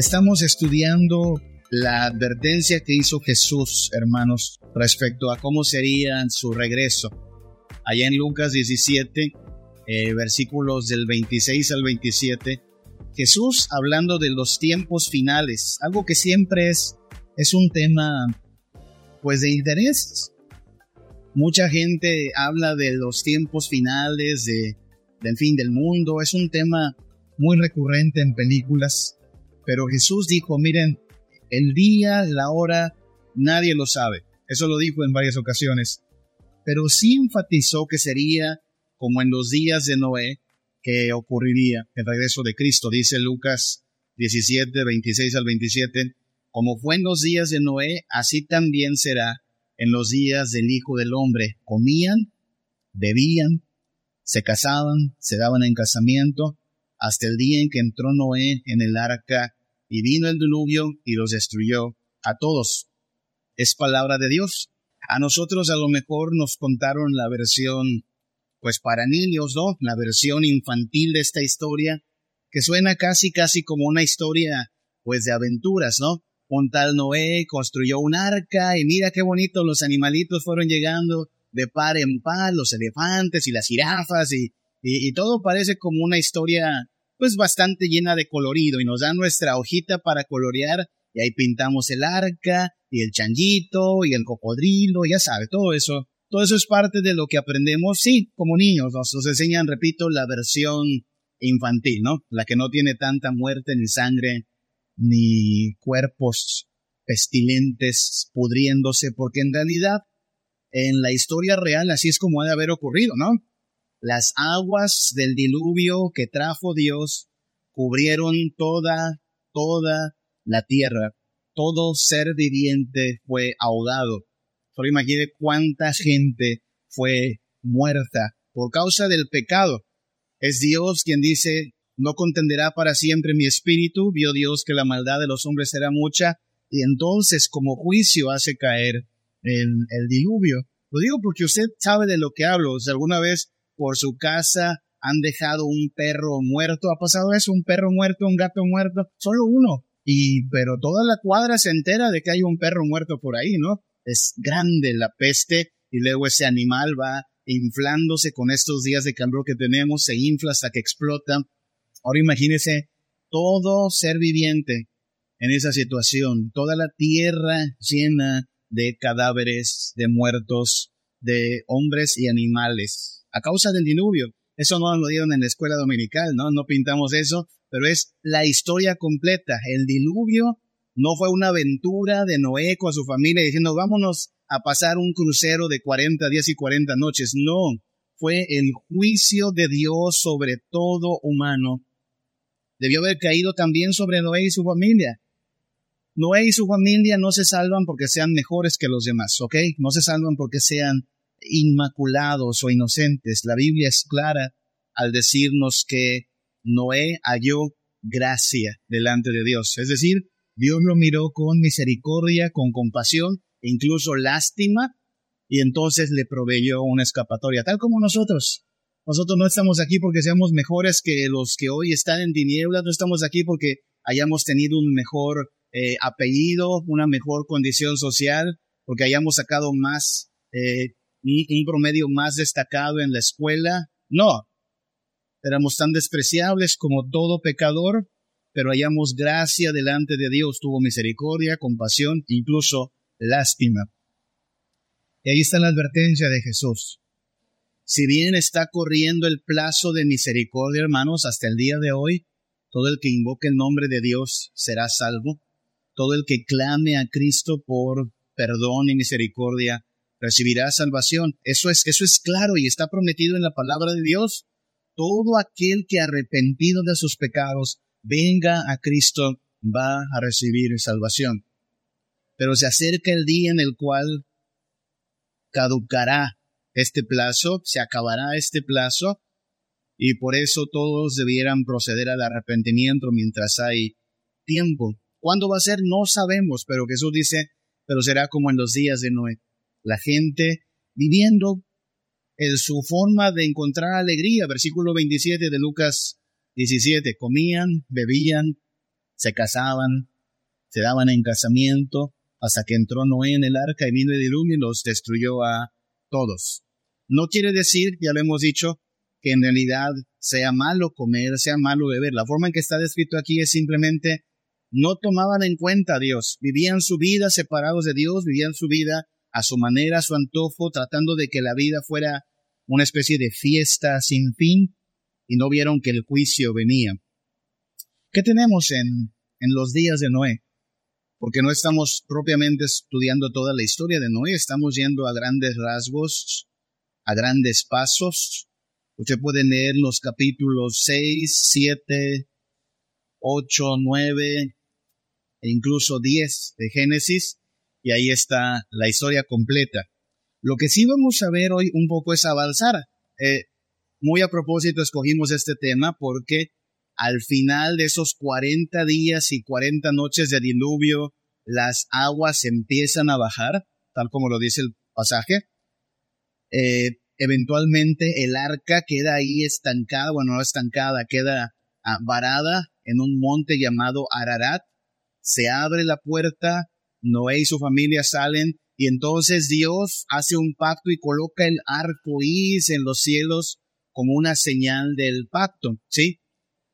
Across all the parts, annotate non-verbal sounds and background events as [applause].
Estamos estudiando la advertencia que hizo Jesús, hermanos, respecto a cómo sería su regreso. Allá en Lucas 17, eh, versículos del 26 al 27, Jesús hablando de los tiempos finales, algo que siempre es, es un tema pues de interés. Mucha gente habla de los tiempos finales, de, del fin del mundo, es un tema muy recurrente en películas, pero Jesús dijo, miren, el día, la hora, nadie lo sabe. Eso lo dijo en varias ocasiones. Pero sí enfatizó que sería como en los días de Noé, que ocurriría el regreso de Cristo. Dice Lucas 17, 26 al 27, como fue en los días de Noé, así también será en los días del Hijo del Hombre. Comían, bebían, se casaban, se daban en casamiento, hasta el día en que entró Noé en el arca y vino el diluvio y los destruyó a todos. Es palabra de Dios. A nosotros a lo mejor nos contaron la versión, pues para niños, ¿no? La versión infantil de esta historia, que suena casi, casi como una historia, pues de aventuras, ¿no? Un tal Noé construyó un arca y mira qué bonito los animalitos fueron llegando de par en par, los elefantes y las jirafas y, y, y todo parece como una historia pues bastante llena de colorido y nos da nuestra hojita para colorear y ahí pintamos el arca y el changuito y el cocodrilo, ya sabe, todo eso. Todo eso es parte de lo que aprendemos, sí, como niños, nos, nos enseñan, repito, la versión infantil, ¿no? La que no tiene tanta muerte ni sangre ni cuerpos pestilentes pudriéndose, porque en realidad en la historia real así es como ha de haber ocurrido, ¿no? Las aguas del diluvio que trajo Dios cubrieron toda, toda la tierra. Todo ser viviente fue ahogado. Solo imagine cuánta gente fue muerta por causa del pecado. Es Dios quien dice, no contenderá para siempre mi espíritu. Vio Dios que la maldad de los hombres era mucha y entonces como juicio hace caer el, el diluvio. Lo digo porque usted sabe de lo que hablo. Si alguna vez por su casa han dejado un perro muerto. ¿Ha pasado eso? Un perro muerto, un gato muerto, solo uno. Y, pero toda la cuadra se entera de que hay un perro muerto por ahí, ¿no? Es grande la peste y luego ese animal va inflándose con estos días de calor que tenemos, se infla hasta que explota. Ahora imagínese todo ser viviente en esa situación, toda la tierra llena de cadáveres, de muertos, de hombres y animales a causa del diluvio. Eso no lo dieron en la escuela dominical, ¿no? No pintamos eso, pero es la historia completa. El diluvio no fue una aventura de Noé con su familia diciendo vámonos a pasar un crucero de 40 días y 40 noches. No, fue el juicio de Dios sobre todo humano. Debió haber caído también sobre Noé y su familia. Noé y su familia no se salvan porque sean mejores que los demás, ¿ok? No se salvan porque sean inmaculados o inocentes. La Biblia es clara al decirnos que Noé halló gracia delante de Dios. Es decir, Dios lo miró con misericordia, con compasión, incluso lástima, y entonces le proveyó una escapatoria, tal como nosotros. Nosotros no estamos aquí porque seamos mejores que los que hoy están en tinieblas, no estamos aquí porque hayamos tenido un mejor eh, apellido, una mejor condición social, porque hayamos sacado más eh, un promedio más destacado en la escuela. No, éramos tan despreciables como todo pecador, pero hallamos gracia delante de Dios, tuvo misericordia, compasión, incluso lástima. Y ahí está la advertencia de Jesús. Si bien está corriendo el plazo de misericordia, hermanos, hasta el día de hoy, todo el que invoque el nombre de Dios será salvo. Todo el que clame a Cristo por perdón y misericordia recibirá salvación. Eso es, eso es claro y está prometido en la palabra de Dios. Todo aquel que arrepentido de sus pecados venga a Cristo va a recibir salvación. Pero se acerca el día en el cual caducará este plazo, se acabará este plazo, y por eso todos debieran proceder al arrepentimiento mientras hay tiempo. ¿Cuándo va a ser? No sabemos, pero Jesús dice, pero será como en los días de Noé la gente viviendo en su forma de encontrar alegría. Versículo 27 de Lucas 17. Comían, bebían, se casaban, se daban en casamiento, hasta que entró Noé en el arca y vino el diluvio y los destruyó a todos. No quiere decir, ya lo hemos dicho, que en realidad sea malo comer, sea malo beber. La forma en que está descrito aquí es simplemente no tomaban en cuenta a Dios, vivían su vida separados de Dios, vivían su vida a su manera, a su antojo, tratando de que la vida fuera una especie de fiesta sin fin, y no vieron que el juicio venía. ¿Qué tenemos en, en los días de Noé? Porque no estamos propiamente estudiando toda la historia de Noé, estamos yendo a grandes rasgos, a grandes pasos. Usted puede leer los capítulos 6, 7, 8, 9 e incluso 10 de Génesis, y ahí está la historia completa. Lo que sí vamos a ver hoy un poco es avanzar. Eh, muy a propósito escogimos este tema porque al final de esos 40 días y 40 noches de diluvio, las aguas empiezan a bajar, tal como lo dice el pasaje. Eh, eventualmente el arca queda ahí estancada, bueno, no estancada, queda ah, varada en un monte llamado Ararat. Se abre la puerta, Noé y su familia salen y entonces Dios hace un pacto y coloca el arco iris en los cielos como una señal del pacto, ¿sí?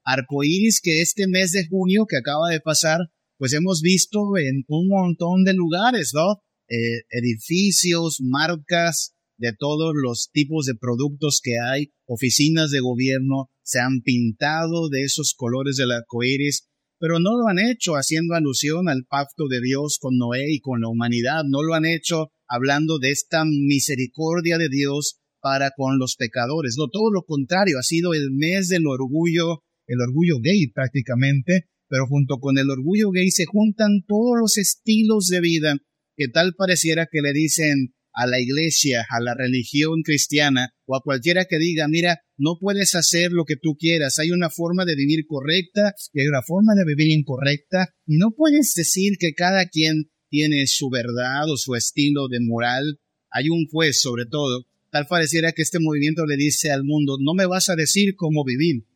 Arco iris que este mes de junio que acaba de pasar, pues hemos visto en un montón de lugares, ¿no? Eh, edificios, marcas de todos los tipos de productos que hay, oficinas de gobierno, se han pintado de esos colores del arco iris pero no lo han hecho haciendo alusión al pacto de Dios con Noé y con la humanidad, no lo han hecho hablando de esta misericordia de Dios para con los pecadores, no, todo lo contrario, ha sido el mes del orgullo, el orgullo gay prácticamente, pero junto con el orgullo gay se juntan todos los estilos de vida que tal pareciera que le dicen a la iglesia, a la religión cristiana o a cualquiera que diga, mira, no puedes hacer lo que tú quieras, hay una forma de vivir correcta y hay una forma de vivir incorrecta y no puedes decir que cada quien tiene su verdad o su estilo de moral. Hay un juez sobre todo. Tal pareciera que este movimiento le dice al mundo, no me vas a decir cómo vivir.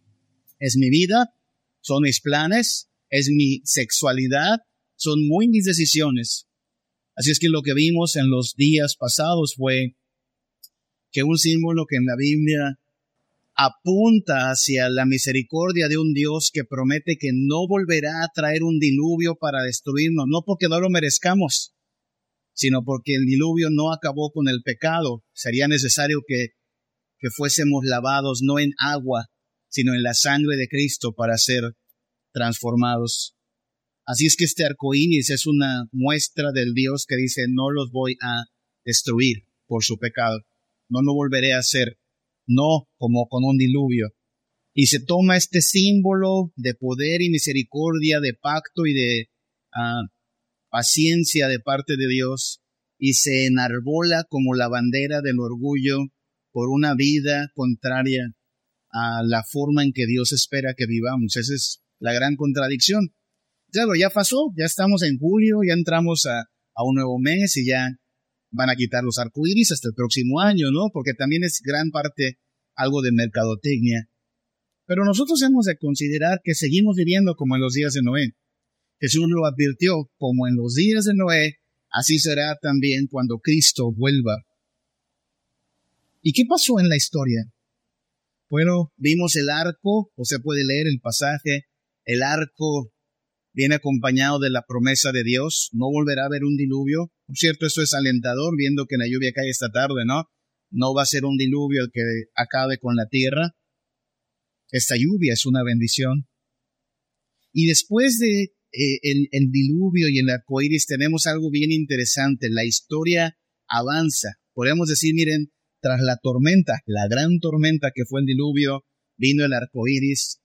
Es mi vida, son mis planes, es mi sexualidad, son muy mis decisiones. Así es que lo que vimos en los días pasados fue que un símbolo que en la Biblia apunta hacia la misericordia de un Dios que promete que no volverá a traer un diluvio para destruirnos, no porque no lo merezcamos, sino porque el diluvio no acabó con el pecado. Sería necesario que, que fuésemos lavados no en agua, sino en la sangre de Cristo para ser transformados. Así es que este arco iris es una muestra del Dios que dice, no los voy a destruir por su pecado, no lo volveré a hacer, no como con un diluvio. Y se toma este símbolo de poder y misericordia, de pacto y de ah, paciencia de parte de Dios y se enarbola como la bandera del orgullo por una vida contraria a la forma en que Dios espera que vivamos. Esa es la gran contradicción claro, ya pasó, ya estamos en julio, ya entramos a, un nuevo mes y ya van a quitar los arcoíris hasta el próximo año, ¿no? Porque también es gran parte algo de mercadotecnia. Pero nosotros hemos de considerar que seguimos viviendo como en los días de Noé. Jesús lo advirtió, como en los días de Noé, así será también cuando Cristo vuelva. ¿Y qué pasó en la historia? Bueno, vimos el arco, o se puede leer el pasaje, el arco viene acompañado de la promesa de Dios, no volverá a haber un diluvio. Por cierto, eso es alentador, viendo que la lluvia cae esta tarde, ¿no? No va a ser un diluvio el que acabe con la tierra. Esta lluvia es una bendición. Y después de eh, el, diluvio y el arco iris tenemos algo bien interesante. La historia avanza. Podemos decir, miren, tras la tormenta, la gran tormenta que fue el diluvio, vino el arco iris,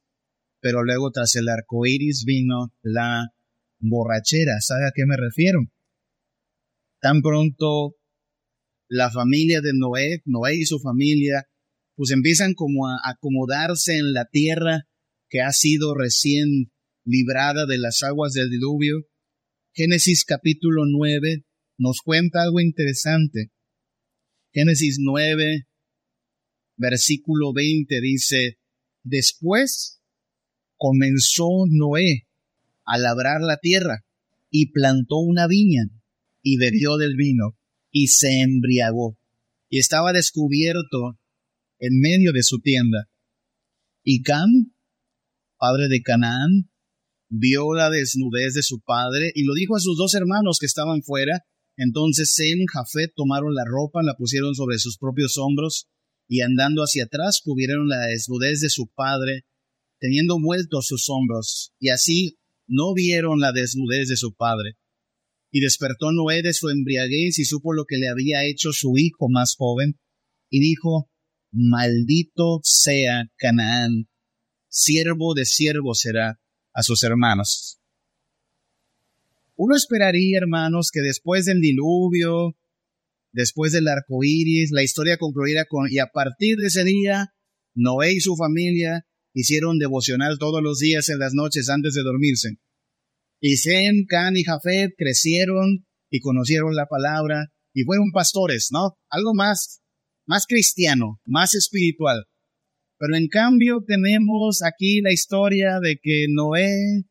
pero luego tras el arco iris vino la borrachera. ¿Sabe a qué me refiero? Tan pronto la familia de Noé, Noé y su familia, pues empiezan como a acomodarse en la tierra que ha sido recién librada de las aguas del diluvio. Génesis capítulo 9 nos cuenta algo interesante. Génesis 9, versículo 20 dice, después comenzó Noé a labrar la tierra y plantó una viña y bebió del vino y se embriagó y estaba descubierto en medio de su tienda. Y Cam, padre de Canaán, vio la desnudez de su padre y lo dijo a sus dos hermanos que estaban fuera. Entonces Sem y Jafet tomaron la ropa, la pusieron sobre sus propios hombros y andando hacia atrás cubrieron la desnudez de su padre, teniendo vueltos sus hombros, y así no vieron la desnudez de su padre. Y despertó Noé de su embriaguez y supo lo que le había hecho su hijo más joven, y dijo, Maldito sea Canaán, siervo de siervo será a sus hermanos. Uno esperaría, hermanos, que después del diluvio, después del arco iris, la historia concluyera con, y a partir de ese día, Noé y su familia hicieron devocional todos los días en las noches antes de dormirse. Y Sem, Can y Jafet crecieron y conocieron la palabra y fueron pastores, ¿no? Algo más, más cristiano, más espiritual. Pero en cambio tenemos aquí la historia de que Noé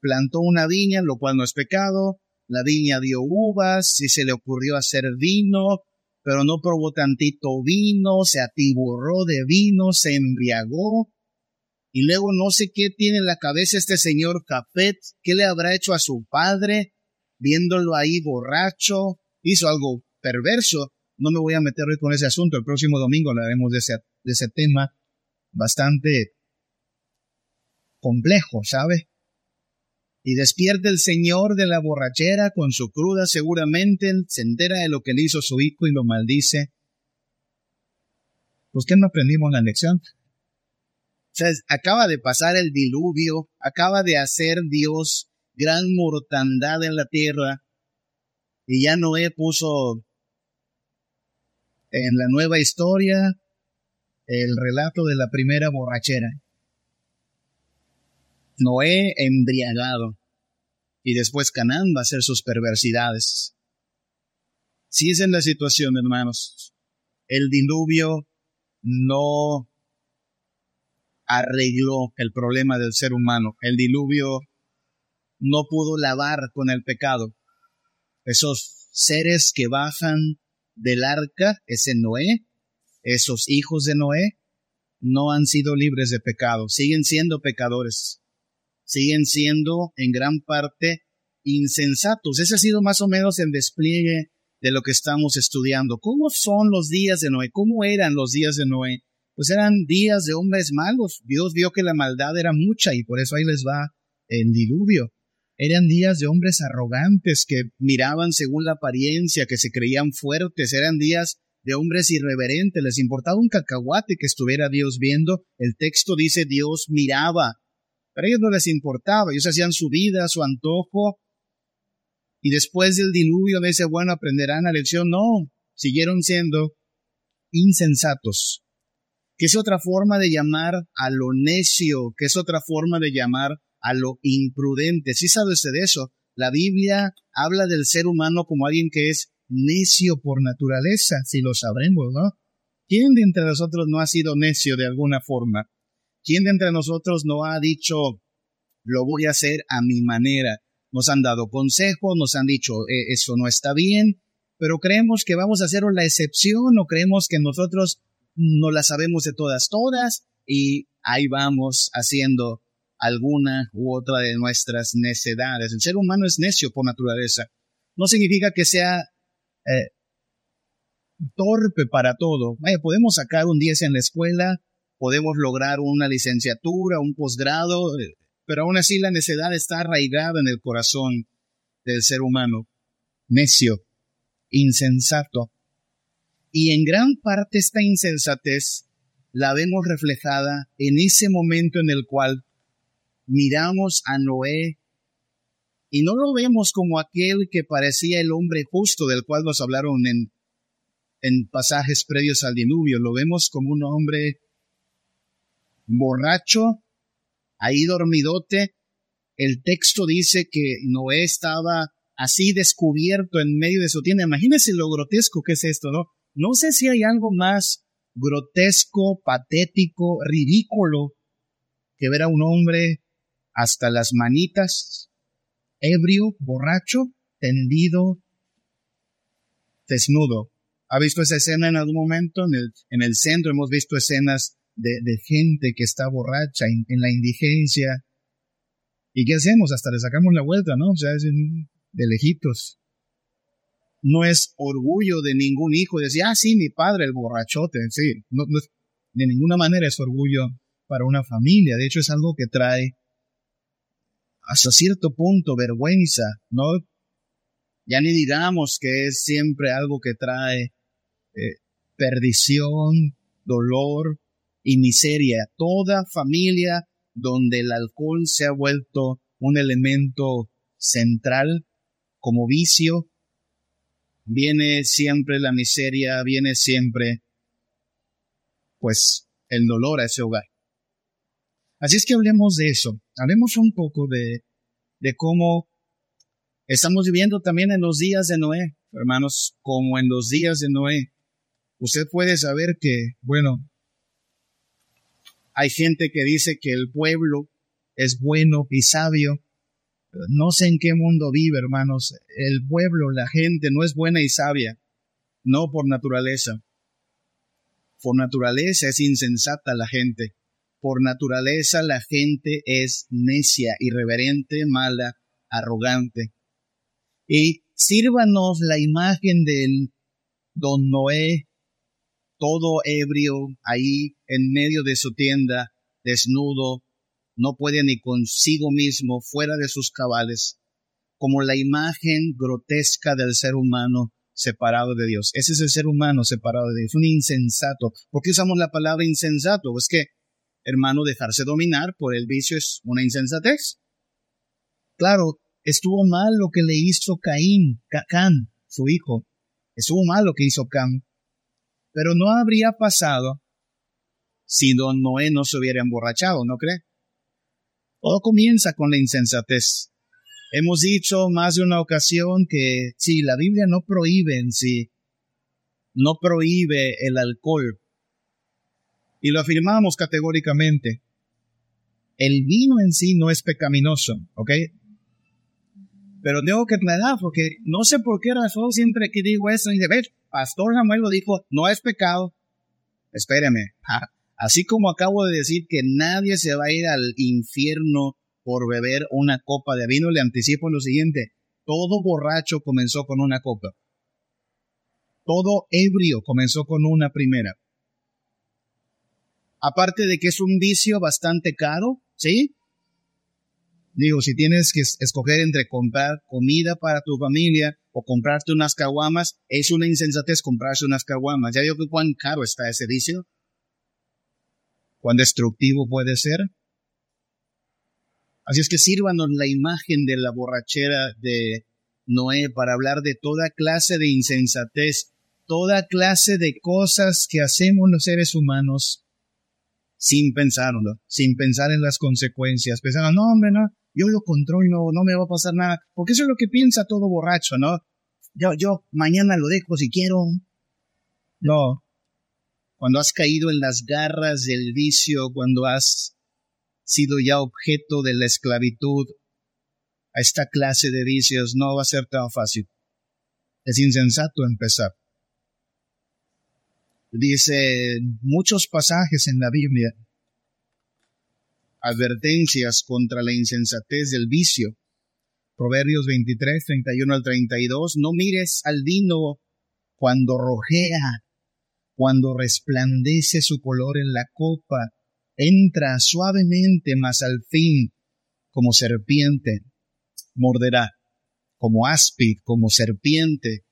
plantó una viña, lo cual no es pecado. La viña dio uvas y se le ocurrió hacer vino, pero no probó tantito vino, se atiborró de vino, se embriagó. Y luego no sé qué tiene en la cabeza este señor Capet, qué le habrá hecho a su padre, viéndolo ahí borracho, hizo algo perverso. No me voy a meter hoy con ese asunto, el próximo domingo hablaremos de ese, de ese tema bastante complejo, ¿sabe? Y despierta el Señor de la borrachera con su cruda, seguramente se entera de lo que le hizo su hijo y lo maldice. Pues qué no aprendimos la lección. Acaba de pasar el diluvio, acaba de hacer Dios gran mortandad en la tierra, y ya Noé puso en la nueva historia el relato de la primera borrachera. Noé embriagado y después Canaán va a hacer sus perversidades. Si es en la situación, hermanos, el diluvio no arregló el problema del ser humano. El diluvio no pudo lavar con el pecado. Esos seres que bajan del arca, ese Noé, esos hijos de Noé, no han sido libres de pecado, siguen siendo pecadores, siguen siendo en gran parte insensatos. Ese ha sido más o menos el despliegue de lo que estamos estudiando. ¿Cómo son los días de Noé? ¿Cómo eran los días de Noé? Pues eran días de hombres malos. Dios vio que la maldad era mucha y por eso ahí les va el diluvio. Eran días de hombres arrogantes que miraban según la apariencia, que se creían fuertes, eran días de hombres irreverentes, les importaba un cacahuate que estuviera Dios viendo. El texto dice Dios miraba, pero a ellos no les importaba, ellos hacían su vida, su antojo, y después del diluvio ese bueno aprenderán la lección. No, siguieron siendo insensatos, que es otra forma de llamar a lo necio, que es otra forma de llamar a lo imprudente. ¿Sí sabe usted de eso? La Biblia habla del ser humano como alguien que es necio por naturaleza, si lo sabremos, ¿no? ¿Quién de entre nosotros no ha sido necio de alguna forma? ¿Quién de entre nosotros no ha dicho, lo voy a hacer a mi manera? Nos han dado consejos, nos han dicho, e, eso no está bien, pero creemos que vamos a hacer la excepción o creemos que nosotros no la sabemos de todas, todas, y ahí vamos haciendo alguna u otra de nuestras necedades. El ser humano es necio por naturaleza. No significa que sea eh, torpe para todo. Vaya, podemos sacar un 10 en la escuela, podemos lograr una licenciatura, un posgrado, eh, pero aún así la necedad está arraigada en el corazón del ser humano. Necio, insensato. Y en gran parte esta insensatez la vemos reflejada en ese momento en el cual miramos a Noé y no lo vemos como aquel que parecía el hombre justo del cual nos hablaron en, en pasajes previos al diluvio, lo vemos como un hombre borracho, ahí dormidote. El texto dice que Noé estaba así descubierto en medio de su tienda. Imagínense lo grotesco que es esto, ¿no? No sé si hay algo más grotesco, patético, ridículo que ver a un hombre hasta las manitas, ebrio, borracho, tendido, desnudo. ¿Ha visto esa escena en algún momento? En el, en el centro hemos visto escenas de, gente que está borracha en, la indigencia. ¿Y qué hacemos? Hasta le sacamos la vuelta, ¿no? O sea, es de lejitos. No es orgullo de ningún hijo decir, ah, sí, mi padre, el borrachote. Sí, no, de ninguna manera es orgullo para una familia. De hecho, es algo que trae hasta cierto punto vergüenza, ¿no? Ya ni digamos que es siempre algo que trae eh, perdición, dolor y miseria. Toda familia donde el alcohol se ha vuelto un elemento central como vicio, viene siempre la miseria, viene siempre pues el dolor a ese hogar. Así es que hablemos de eso, hablemos un poco de, de cómo estamos viviendo también en los días de Noé, hermanos, como en los días de Noé. Usted puede saber que, bueno, hay gente que dice que el pueblo es bueno y sabio. No sé en qué mundo vive, hermanos. El pueblo, la gente no es buena y sabia, no por naturaleza. Por naturaleza es insensata la gente. Por naturaleza la gente es necia, irreverente, mala, arrogante. Y sírvanos la imagen del don Noé, todo ebrio, ahí en medio de su tienda, desnudo, no puede ni consigo mismo, fuera de sus cabales, como la imagen grotesca del ser humano separado de Dios. Ese es el ser humano separado de Dios, un insensato. ¿Por qué usamos la palabra insensato? Es que hermano, dejarse dominar por el vicio es una insensatez. Claro, estuvo mal lo que le hizo Caín, Can, su hijo. Estuvo mal lo que hizo Can. Pero no habría pasado si don Noé no se hubiera emborrachado, ¿no cree? Todo comienza con la insensatez. Hemos dicho más de una ocasión que si la Biblia no prohíbe en sí, no prohíbe el alcohol, y lo afirmamos categóricamente. El vino en sí no es pecaminoso, ¿ok? Pero tengo que aclarar porque no sé por qué razón siempre que digo eso, y de ver, Pastor Samuel lo dijo, no es pecado. Espéreme, así como acabo de decir que nadie se va a ir al infierno por beber una copa de vino, le anticipo lo siguiente, todo borracho comenzó con una copa. Todo ebrio comenzó con una primera aparte de que es un vicio bastante caro, ¿sí? Digo, si tienes que escoger entre comprar comida para tu familia o comprarte unas caguamas, es una insensatez comprarse unas caguamas. Ya digo que cuán caro está ese vicio, cuán destructivo puede ser. Así es que sírvanos la imagen de la borrachera de Noé para hablar de toda clase de insensatez, toda clase de cosas que hacemos los seres humanos sin pensarlo, sin pensar en las consecuencias, pensando, no, hombre, no, yo lo controlo, no me va a pasar nada, porque eso es lo que piensa todo borracho, ¿no? Yo, yo mañana lo dejo si quiero. No. Cuando has caído en las garras del vicio, cuando has sido ya objeto de la esclavitud a esta clase de vicios, no va a ser tan fácil. Es insensato empezar dice muchos pasajes en la Biblia, advertencias contra la insensatez del vicio. Proverbios 23, 31 al 32, no mires al vino cuando rojea, cuando resplandece su color en la copa, entra suavemente, mas al fin, como serpiente, morderá, como áspid, como serpiente,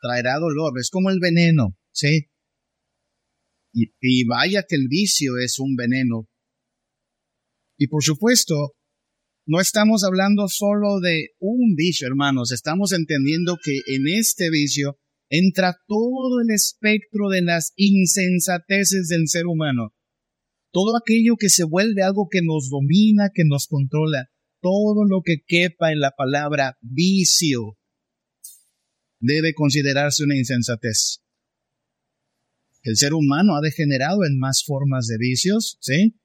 traerá dolor, es como el veneno, ¿sí? Y, vaya que el vicio es un veneno. Y por supuesto, no estamos hablando solo de un vicio, hermanos, estamos entendiendo que en este vicio entra todo el espectro de las insensateces del ser humano. Todo aquello que se vuelve algo que nos domina, que nos controla, todo lo que quepa en la palabra vicio debe considerarse una insensatez el ser humano ha degenerado en más formas de vicios, ¿sí?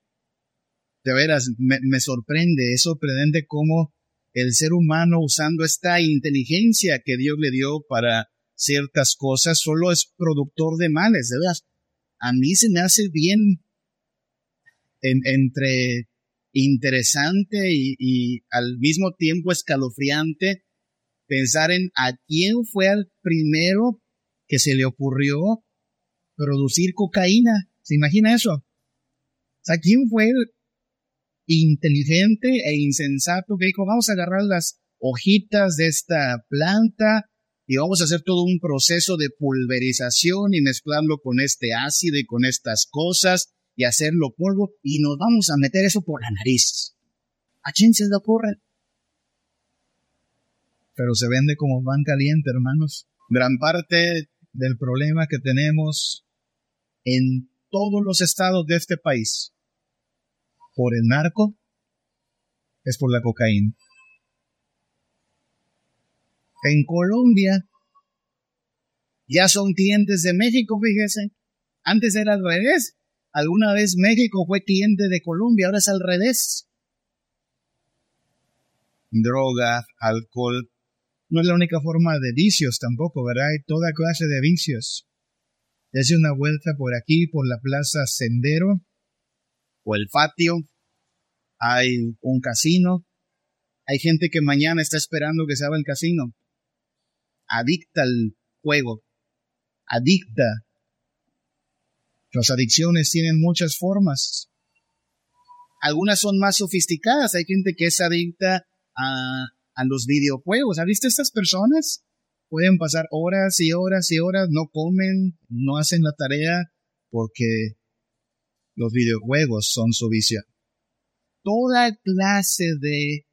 De veras, me, me sorprende, es sorprendente cómo el ser humano usando esta inteligencia que Dios le dio para ciertas cosas solo es productor de males, de veras. A mí se me hace bien entre interesante y, al mismo tiempo escalofriante pensar en a quién fue el primero que se le ocurrió producir cocaína. ¿Se imagina eso? O sea, ¿quién fue el inteligente e insensato que dijo, vamos a agarrar las hojitas de esta planta y vamos a hacer todo un proceso de pulverización y mezclarlo con este ácido y con estas cosas y hacerlo polvo y nos vamos a meter eso por la nariz. ¿A quién le ocurre? Pero se vende como pan caliente, hermanos. Gran parte del problema que tenemos en todos los estados de este país por el narco es por la cocaína. En Colombia ya son clientes de México, fíjese. Antes era al revés. Alguna vez México fue cliente de Colombia, ahora es al revés. Droga, alcohol, no es la única forma de vicios tampoco, ¿verdad? Hay toda clase de vicios. Dese una vuelta por aquí, por la plaza Sendero, o el patio. Hay un casino. Hay gente que mañana está esperando que se abra el casino. Adicta al juego. Adicta las adicciones tienen muchas formas. Algunas son más sofisticadas. Hay gente que es adicta a, los videojuegos. ¿Has visto estas personas? Pueden pasar horas y horas y horas, no comen, no hacen la tarea porque los videojuegos son su vicio. Toda clase de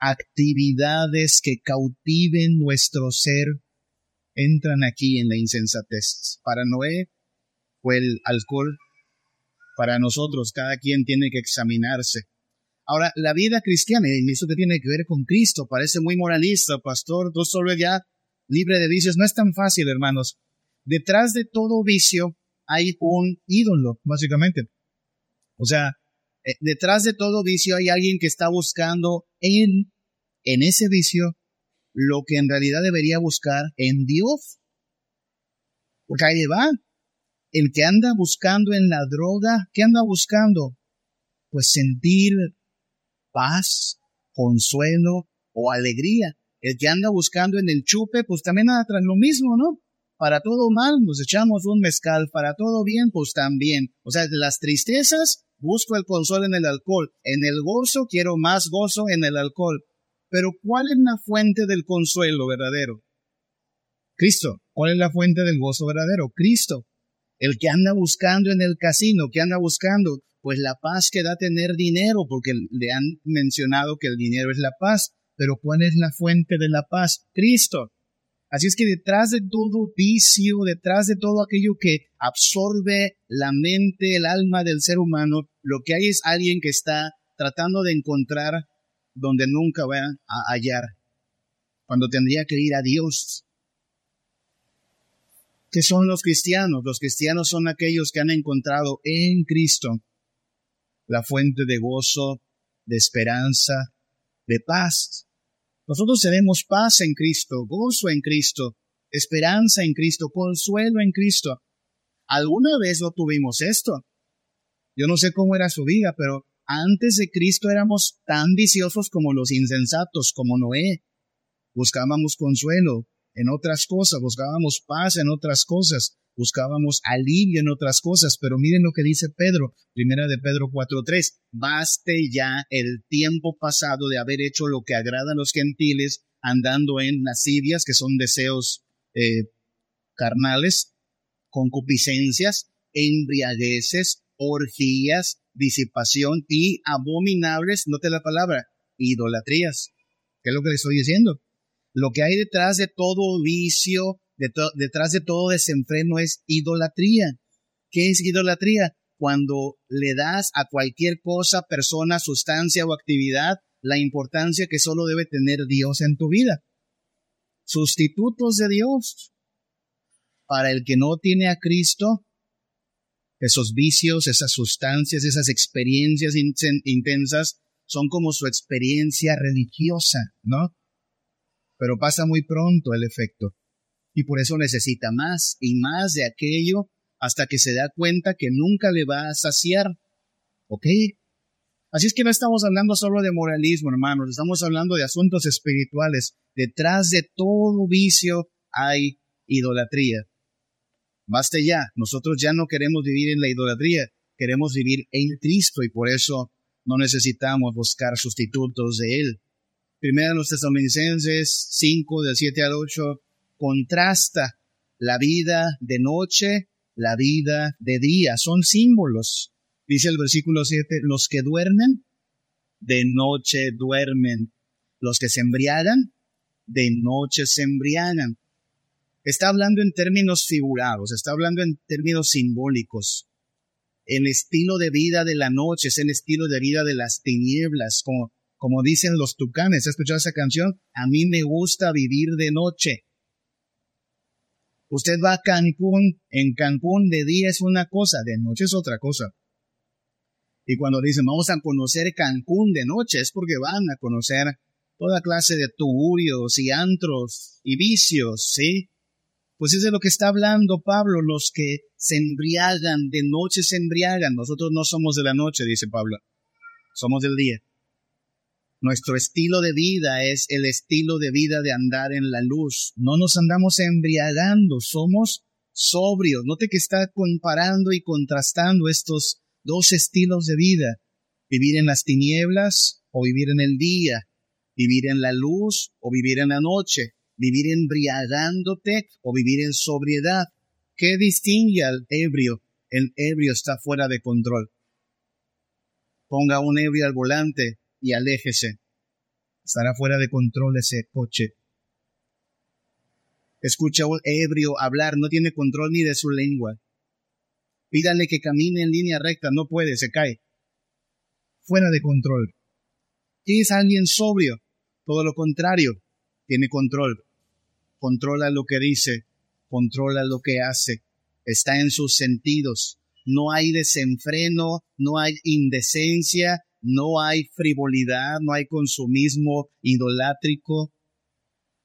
actividades que cautiven nuestro ser entran aquí en la insensatez. Para Noé, fue el alcohol. Para nosotros, cada quien tiene que examinarse. Ahora, la vida cristiana, y eso que tiene que ver con Cristo, parece muy moralista, pastor, tú solo ya libre de vicios. No es tan fácil, hermanos. Detrás de todo vicio hay un ídolo, básicamente. O sea, eh, detrás de todo vicio hay alguien que está buscando en, en ese vicio lo que en realidad debería buscar en Dios. Porque ahí va, el que anda buscando en la droga, ¿qué anda buscando? Pues sentir paz, consuelo o alegría. El que anda buscando en el chupe, pues también anda tras lo mismo, ¿no? Para todo mal, nos echamos un mezcal, para todo bien, pues también. O sea, las tristezas, busco el consuelo en el alcohol. En el gozo, quiero más gozo en el alcohol. Pero ¿cuál es la fuente del consuelo verdadero? Cristo. ¿Cuál es la fuente del gozo verdadero? Cristo. El que anda buscando en el casino, que anda buscando, pues la paz que da tener dinero, porque le han mencionado que el dinero es la paz. Pero ¿cuál es la fuente de la paz? Cristo. Así es que detrás de todo vicio, detrás de todo aquello que absorbe la mente, el alma del ser humano, lo que hay es alguien que está tratando de encontrar donde nunca va a hallar, cuando tendría que ir a Dios ¿Qué son los cristianos? Los cristianos son aquellos que han encontrado en Cristo la fuente de gozo, de esperanza, de paz. Nosotros tenemos paz en Cristo, gozo en Cristo, esperanza en Cristo, consuelo en Cristo. ¿Alguna vez lo tuvimos esto? Yo no sé cómo era su vida, pero antes de Cristo éramos tan viciosos como los insensatos, como Noé. Buscábamos consuelo, en otras cosas, buscábamos paz en otras cosas, buscábamos alivio en otras cosas, pero miren lo que dice Pedro, primera de Pedro 4.3, baste ya el tiempo pasado de haber hecho lo que agrada a los gentiles, andando en lascivias, que son deseos eh, carnales, concupiscencias, embriagueces, orgías, disipación y abominables, note la palabra, idolatrías. ¿Qué es lo que le estoy diciendo? Lo que hay detrás de todo vicio, detrás de todo desenfreno es idolatría. ¿Qué es idolatría? Cuando le das a cualquier cosa, persona, sustancia o actividad la importancia que solo debe tener Dios en tu vida. Sustitutos de Dios. Para el que no tiene a Cristo, Esos vicios, esas sustancias, esas experiencias intensas son como su experiencia religiosa, ¿no? Pero pasa muy pronto el efecto. Y por eso necesita más y más de aquello hasta que se da cuenta que nunca le va a saciar. ¿Ok? Así es que no estamos hablando solo de moralismo, hermanos, estamos hablando de asuntos espirituales. Detrás de todo vicio hay idolatría. Baste ya, nosotros ya no queremos vivir en la idolatría, queremos vivir en Cristo y por eso no necesitamos buscar sustitutos de Él. Primera los Tesalonicenses 5, del 7 al 8, contrasta la vida de noche, la vida de día. Son símbolos. Dice el versículo 7, los que duermen, de noche duermen. Los que se embriagan, de noche se embriagan. Está hablando en términos figurados, está hablando en términos simbólicos. El estilo de vida de la noche es el estilo de vida de las tinieblas, como, como dicen los tucanes. ¿Has escuchado esa canción? A mí me gusta vivir de noche. Usted va a Cancún, en Cancún de día es una cosa, de noche es otra cosa. Y cuando dicen vamos a conocer Cancún de noche es porque van a conocer toda clase de tugurios y antros y vicios, ¿sí? Pues es de lo que está hablando Pablo, los que se embriagan, de noche se embriagan. Nosotros no somos de la noche, dice Pablo, somos del día. Nuestro estilo de vida es el estilo de vida de andar en la luz. No nos andamos embriagando, somos sobrios. Note que está comparando y contrastando estos dos estilos de vida, vivir en las tinieblas o vivir en el día, vivir en la luz o vivir en la noche, vivir embriagándote o vivir en sobriedad. ¿Qué distingue al ebrio? El ebrio está fuera de control. Ponga un ebrio al volante y aléjese. Estará fuera de control ese coche. Escucha a un ebrio hablar, no tiene control ni de su lengua. Pídale que camine en línea recta, no puede, se cae. Fuera de control. ¿Qué es alguien sobrio? Todo lo contrario, tiene control. Controla lo que dice, controla lo que hace, está en sus sentidos. No hay desenfreno, no hay indecencia, no hay frivolidad, no hay consumismo idolátrico.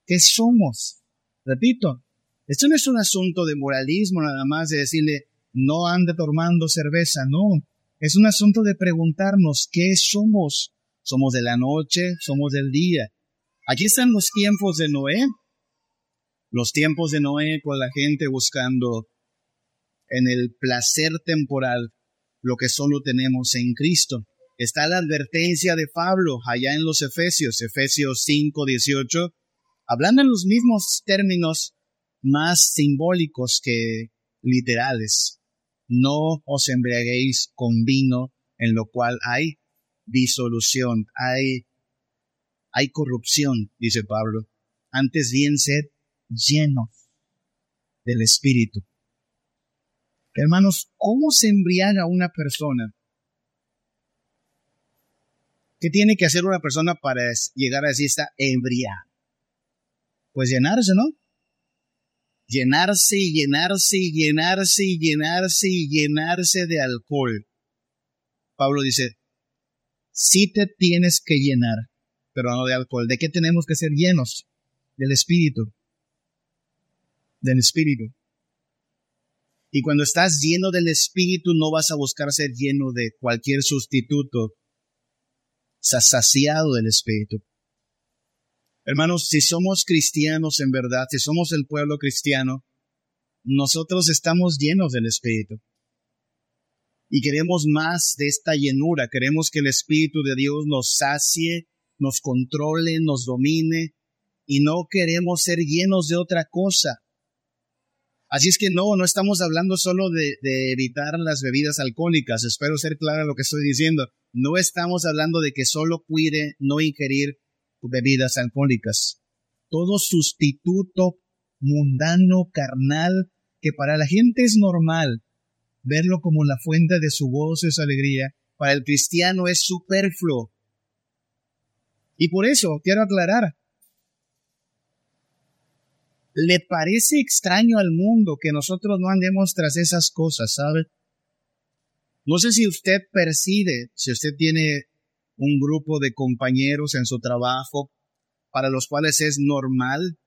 ¿Qué somos? Repito, esto no es un asunto de moralismo nada más de decirle, no ande tomando cerveza, no. Es un asunto de preguntarnos qué somos. ¿Somos de la noche? ¿Somos del día? Aquí están los tiempos de Noé. Los tiempos de Noé con la gente buscando en el placer temporal lo que solo tenemos en Cristo. Está la advertencia de Pablo allá en los Efesios, Efesios 5, 18, hablando en los mismos términos más simbólicos que literales no os embriaguéis con vino en lo cual hay disolución, hay, hay corrupción, dice Pablo. Antes bien sed llenos del Espíritu. Hermanos, ¿cómo se embriaga una persona? ¿Qué tiene que hacer una persona para llegar a está embriagada? Pues llenarse, ¿no? llenarse y llenarse y llenarse y llenarse y llenarse de alcohol. Pablo dice, sí te tienes que llenar, pero no de alcohol. ¿De qué tenemos que ser llenos? Del Espíritu. Del Espíritu. Y cuando estás lleno del Espíritu no vas a buscar ser lleno de cualquier sustituto. Saciado del Espíritu. Hermanos, si somos cristianos en verdad, si somos el pueblo cristiano, nosotros estamos llenos del Espíritu. Y queremos más de esta llenura, queremos que el Espíritu de Dios nos sacie, nos controle, nos domine, y no queremos ser llenos de otra cosa. Así es que no, no estamos hablando solo de, evitar las bebidas alcohólicas, espero ser clara lo que estoy diciendo. No estamos hablando de que solo cuide no ingerir bebidas alcohólicas. Todo sustituto mundano, carnal, que para la gente es normal verlo como la fuente de su gozo, esa alegría, para el cristiano es superfluo. Y por eso quiero aclarar, le parece extraño al mundo que nosotros no andemos tras esas cosas, ¿sabe? No sé si usted percibe, si usted tiene un grupo de compañeros en su trabajo para los cuales es normal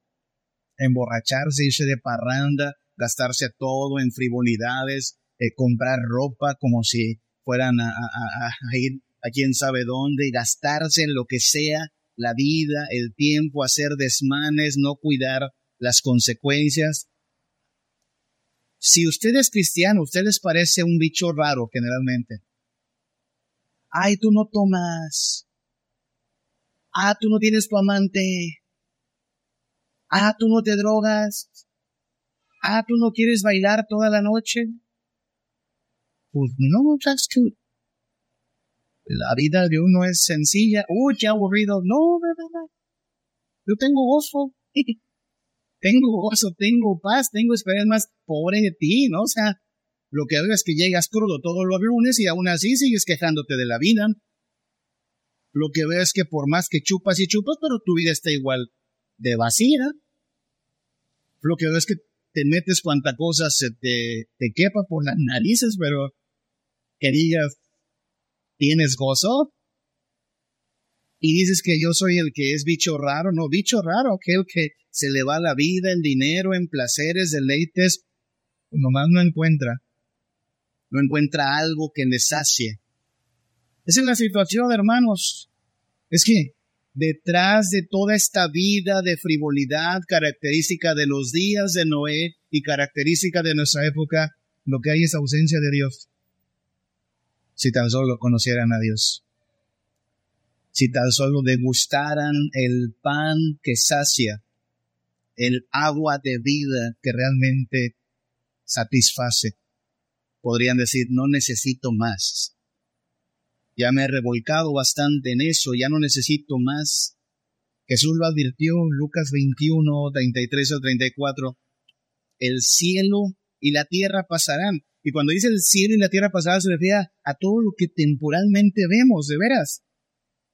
emborracharse, irse de parranda, gastarse todo en frivolidades, eh, comprar ropa como si fueran a, a, ir a quién sabe dónde y gastarse en lo que sea, la vida, el tiempo, hacer desmanes, no cuidar las consecuencias. Si usted es cristiano, usted les parece un bicho raro generalmente. Ay, tú no tomas. Ah, tú no tienes tu amante. Ah, tú no te drogas. Ah, tú no quieres bailar toda la noche. Pues no, that's good. La vida de uno es sencilla. Uy, qué aburrido. No, verdad. Yo tengo gozo. [laughs] tengo gozo, tengo paz, tengo esperanza más pobre de ti, ¿no? O sea, lo que veo es que llegas crudo todos los lunes y aún así sigues quejándote de la vida. Lo que veo es que por más que chupas y chupas, pero tu vida está igual de vacía. Lo que veo es que te metes cuanta cosa se te, te quepa por las narices, pero que digas, ¿tienes gozo? Y dices que yo soy el que es bicho raro, no, bicho raro, aquel que se le va la vida, el dinero, en placeres, deleites, nomás no encuentra, no encuentra algo que le sacie. Esa es la situación, hermanos. Es que detrás de toda esta vida de frivolidad característica de los días de Noé y característica de nuestra época, lo que hay es ausencia de Dios. Si tan solo conocieran a Dios. Si tan solo degustaran el pan que sacia, el agua de vida que realmente satisface, podrían decir, no necesito más ya me he revolcado bastante en eso, ya no necesito más. Jesús lo advirtió Lucas 21, 33 al 34. El cielo y la tierra pasarán. Y cuando dice el cielo y la tierra pasarán, se refiere a, todo lo que temporalmente vemos, de veras.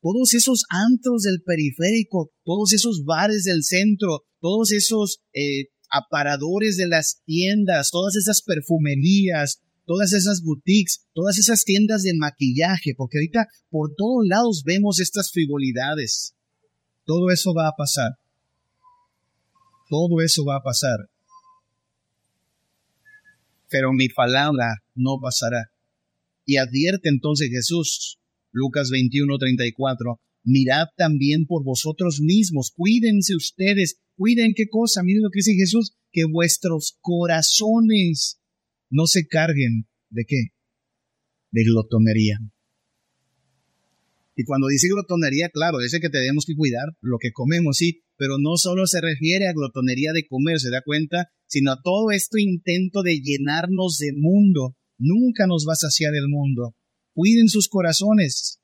Todos esos antros del periférico, todos esos bares del centro, todos esos eh, aparadores de las tiendas, todas esas perfumerías, todas esas boutiques, todas esas tiendas de maquillaje, porque ahorita por todos lados vemos estas frivolidades. Todo eso va a pasar. Todo eso va a pasar. Pero mi palabra no pasará. Y advierte entonces Jesús, Lucas 21, 34, mirad también por vosotros mismos, cuídense ustedes, cuiden qué cosa, miren lo que dice Jesús, que vuestros corazones no se carguen de qué? De glotonería. Y cuando dice glotonería, claro, dice que tenemos que cuidar lo que comemos, sí, pero no solo se refiere a glotonería de comer, se da cuenta, sino a todo esto intento de llenarnos de mundo. Nunca nos va a saciar el mundo. Cuiden sus corazones,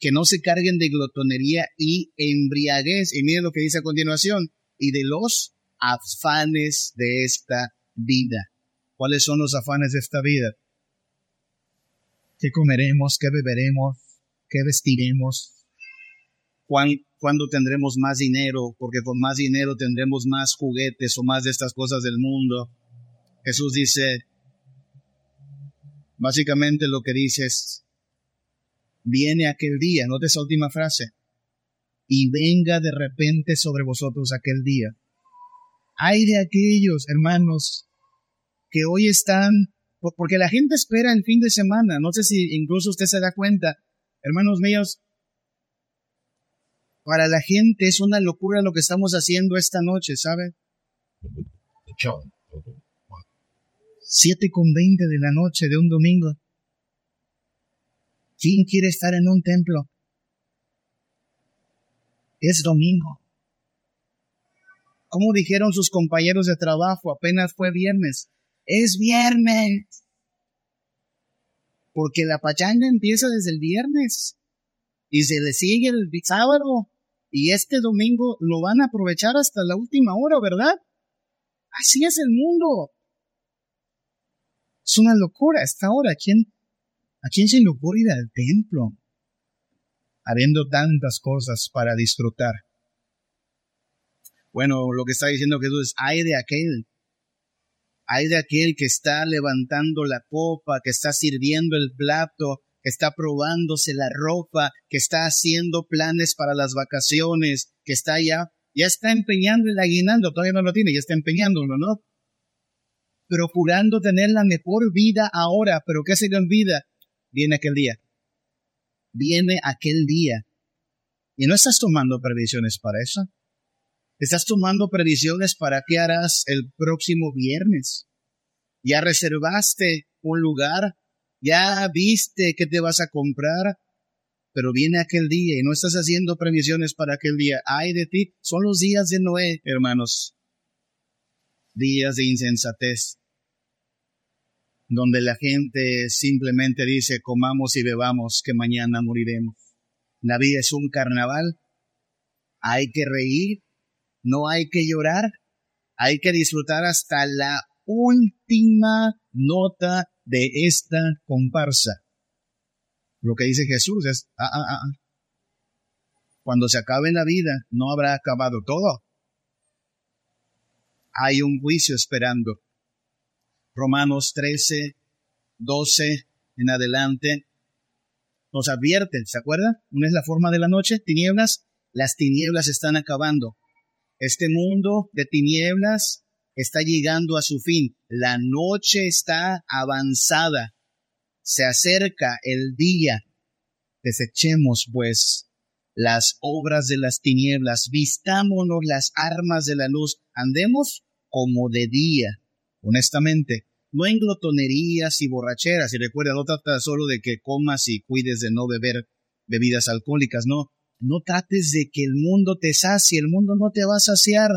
que no se carguen de glotonería y embriaguez. Y miren lo que dice a continuación, y de los afanes de esta vida. ¿Cuáles son los afanes de esta vida? ¿Qué comeremos? ¿Qué beberemos? ¿Qué vestiremos? ¿Cuándo tendremos más dinero? Porque con más dinero tendremos más juguetes o más de estas cosas del mundo. Jesús dice, básicamente lo que dice es, viene aquel día, note esa última frase, y venga de repente sobre vosotros aquel día. Hay de aquellos, hermanos, que hoy están, porque la gente espera el fin de semana, no sé si incluso usted se da cuenta, hermanos míos, para la gente es una locura lo que estamos haciendo esta noche, ¿sabe? Siete con veinte de la noche de un domingo. ¿Quién quiere estar en un templo? Es domingo. Como dijeron sus compañeros de trabajo, apenas fue viernes es viernes. Porque la pachanga empieza desde el viernes y se le sigue el sábado y este domingo lo van a aprovechar hasta la última hora, ¿verdad? Así es el mundo. Es una locura esta hora. ¿A quién, ¿A quién se le ir al templo? Habiendo tantas cosas para disfrutar. Bueno, lo que está diciendo Jesús es, hay de aquel Hay de aquel que está levantando la copa, que está sirviendo el plato, que está probándose la ropa, que está haciendo planes para las vacaciones, que está ya, ya está empeñando el aguinaldo, todavía no lo tiene, ya está empeñándolo, ¿no? Procurando tener la mejor vida ahora, pero ¿qué se le olvida? Viene aquel día. Viene aquel día. Y no estás tomando previsiones para eso. Estás tomando previsiones para qué harás el próximo viernes. Ya reservaste un lugar ya viste que te vas a comprar, pero viene aquel día y no estás haciendo previsiones para aquel día. Ay de ti, son los días de Noé, hermanos. Días de insensatez, donde la gente simplemente dice, comamos y bebamos, que mañana moriremos. La vida es un carnaval, hay que reír, no hay que llorar, hay que disfrutar hasta la última nota de esta comparsa. Lo que dice Jesús es, ah, ah, ah, ah, cuando se acabe la vida, no habrá acabado todo. Hay un juicio esperando. Romanos 13, 12 en adelante nos advierte, ¿se acuerda? Una es la forma de la noche, tinieblas, las tinieblas están acabando. Este mundo de tinieblas está llegando a su fin. La noche está avanzada. Se acerca el día. Desechemos, pues, las obras de las tinieblas, vistámonos las armas de la luz, andemos como de día, honestamente, no en glotonerías y borracheras, y recuerda, no trata solo de que comas y cuides de no beber bebidas alcohólicas, no, no trates de que el mundo te sacie, el mundo no te va a saciar,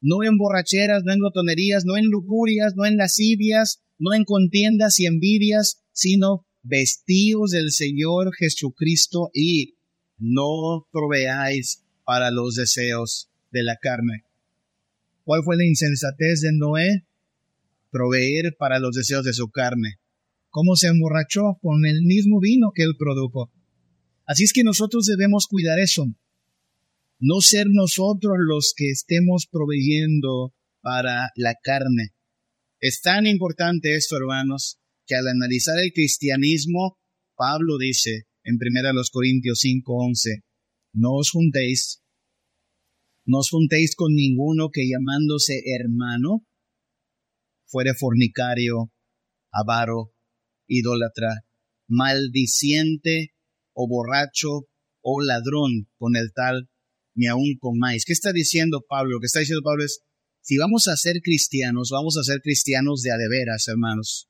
no en borracheras, no en glotonerías, no en lujurias, no en lascivias, no en contiendas y envidias, sino vestidos del Señor Jesucristo y no proveáis para los deseos de la carne. ¿Cuál fue la insensatez de Noé? Proveer para los deseos de su carne. ¿Cómo se emborrachó? Con el mismo vino que él produjo. Así es que nosotros debemos cuidar eso no ser nosotros los que estemos proveyendo para la carne. Es tan importante esto, hermanos, que al analizar el cristianismo, Pablo dice en 1 Corintios 5:11, no os juntéis, no os juntéis con ninguno que llamándose hermano fuere fornicario, avaro, idólatra, maldiciente o borracho o ladrón con el tal ni aún comáis. ¿Qué está diciendo Pablo? Lo que está diciendo Pablo es, si vamos a ser cristianos, vamos a ser cristianos de a de veras, hermanos.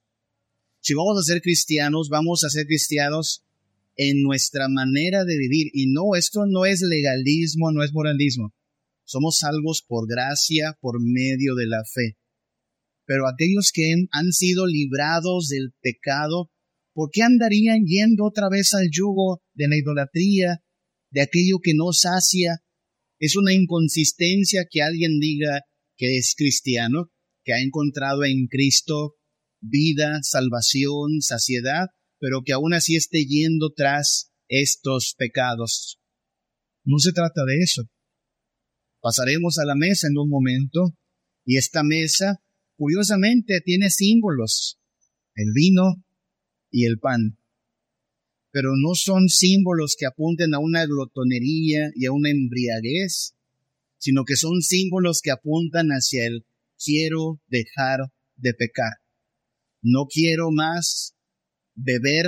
Si vamos a ser cristianos, vamos a ser cristianos en nuestra manera de vivir. Y no, esto no es legalismo, no es moralismo. Somos salvos por gracia, por medio de la fe. Pero aquellos que han sido librados del pecado, ¿por qué andarían yendo otra vez al yugo de la idolatría, de aquello que no sacia, es una inconsistencia que alguien diga que es cristiano, que ha encontrado en Cristo vida, salvación, saciedad, pero que aún así esté yendo tras estos pecados. No se trata de eso. Pasaremos a la mesa en un momento y esta mesa, curiosamente, tiene símbolos, el vino y el pan pero no son símbolos que apunten a una glotonería y a una embriaguez, sino que son símbolos que apuntan hacia el quiero dejar de pecar. No quiero más beber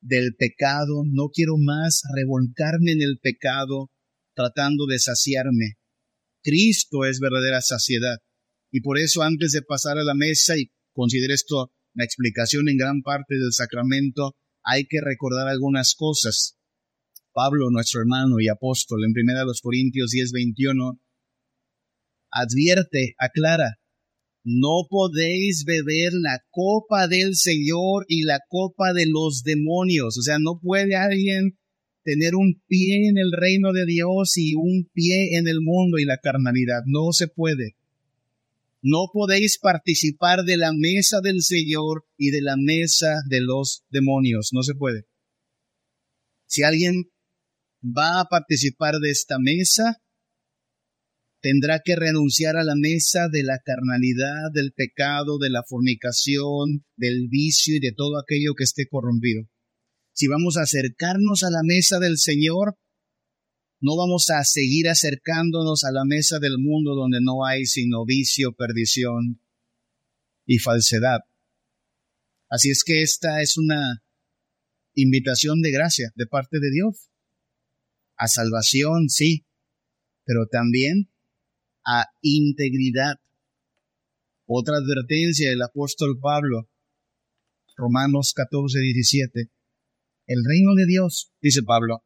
del pecado, no quiero más revolcarme en el pecado tratando de saciarme. Cristo es verdadera saciedad. Y por eso antes de pasar a la mesa, y considero esto la explicación en gran parte del sacramento, hay que recordar algunas cosas. Pablo, nuestro hermano y apóstol, en 1 Corintios 10, 21, advierte, aclara, no podéis beber la copa del Señor y la copa de los demonios. O sea, no puede alguien tener un pie en el reino de Dios y un pie en el mundo y la carnalidad. No se puede. No podéis participar de la mesa del Señor y de la mesa de los demonios. No se puede. Si alguien va a participar de esta mesa, tendrá que renunciar a la mesa de la carnalidad, del pecado, de la fornicación, del vicio y de todo aquello que esté corrompido. Si vamos a acercarnos a la mesa del Señor, no vamos a seguir acercándonos a la mesa del mundo donde no hay sino vicio, perdición y falsedad. Así es que esta es una invitación de gracia de parte de Dios. A salvación, sí, pero también a integridad. Otra advertencia del apóstol Pablo, Romanos 14, 17. El reino de Dios, dice Pablo,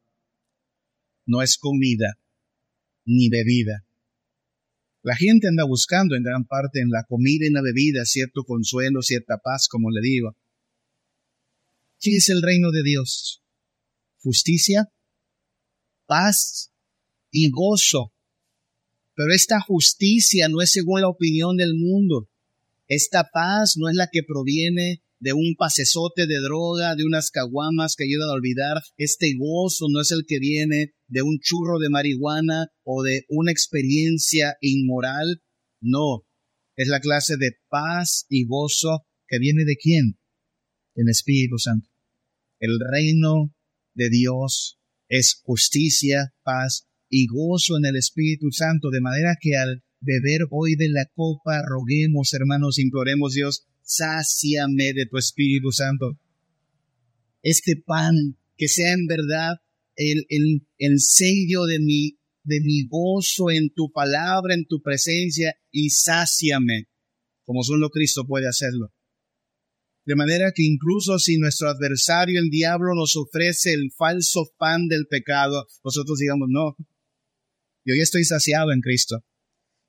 no es comida ni bebida. La gente anda buscando en gran parte en la comida y en la bebida cierto consuelo, cierta paz, como le digo. ¿Qué es el reino de Dios? Justicia, paz y gozo. Pero esta justicia no es según la opinión del mundo. Esta paz no es la que proviene de un pasesote de droga, de unas caguamas que ayudan a olvidar. Este gozo no es el que viene de un churro de marihuana o de una experiencia inmoral. No, es la clase de paz y gozo que viene de quién? El Espíritu Santo. El reino de Dios es justicia, paz y gozo en el Espíritu Santo, de manera que al beber hoy de la copa, roguemos, hermanos, imploremos Dios, sáciame de tu Espíritu Santo. Este pan, que sea en verdad el, el, el sello de mi, de mi gozo en tu palabra, en tu presencia, y sáciame, como solo Cristo puede hacerlo. De manera que incluso si nuestro adversario, el diablo, nos ofrece el falso pan del pecado, nosotros digamos, no, yo ya estoy saciado en Cristo.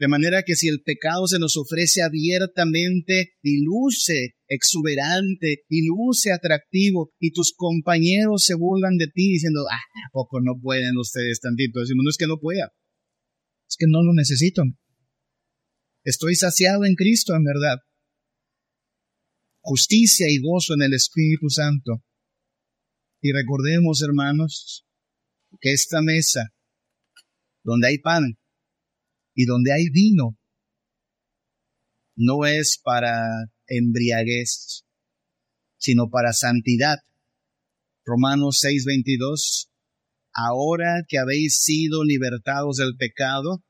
De manera que si el pecado se nos ofrece abiertamente y luce exuberante y luce atractivo y tus compañeros se burlan de ti diciendo, ah, ¿a poco no pueden ustedes tantito? Decimos, no es que no pueda, es que no lo necesito. Estoy saciado en Cristo, en verdad. Justicia y gozo en el Espíritu Santo. Y recordemos, hermanos, que esta mesa, donde hay pan, y donde hay vino, no es para embriaguez, sino para santidad. Romanos 6:22, ahora que habéis sido libertados del pecado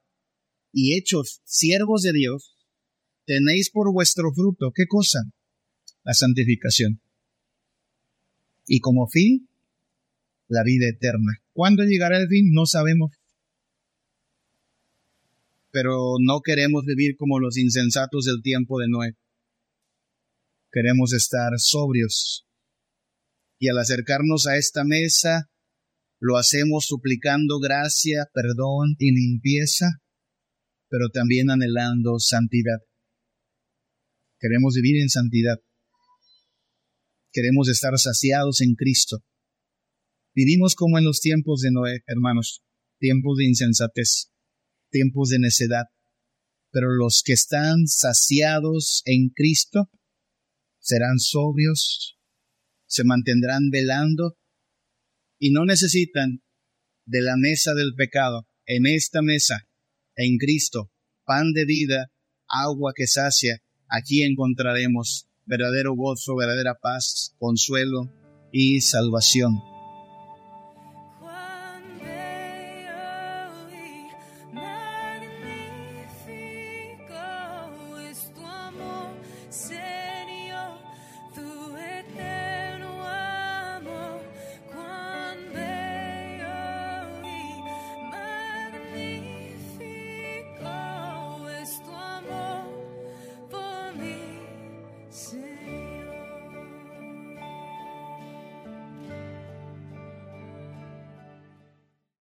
y hechos siervos de Dios, tenéis por vuestro fruto, ¿qué cosa? La santificación. Y como fin, la vida eterna. ¿Cuándo llegará el fin? No sabemos pero no queremos vivir como los insensatos del tiempo de Noé. Queremos estar sobrios. Y al acercarnos a esta mesa, lo hacemos suplicando gracia, perdón y limpieza, pero también anhelando santidad. Queremos vivir en santidad. Queremos estar saciados en Cristo. Vivimos como en los tiempos de Noé, hermanos, tiempos de insensatez tiempos de necedad, pero los que están saciados en Cristo serán sobrios, se mantendrán velando y no necesitan de la mesa del pecado. En esta mesa, en Cristo, pan de vida, agua que sacia, aquí encontraremos verdadero gozo, verdadera paz, consuelo y salvación.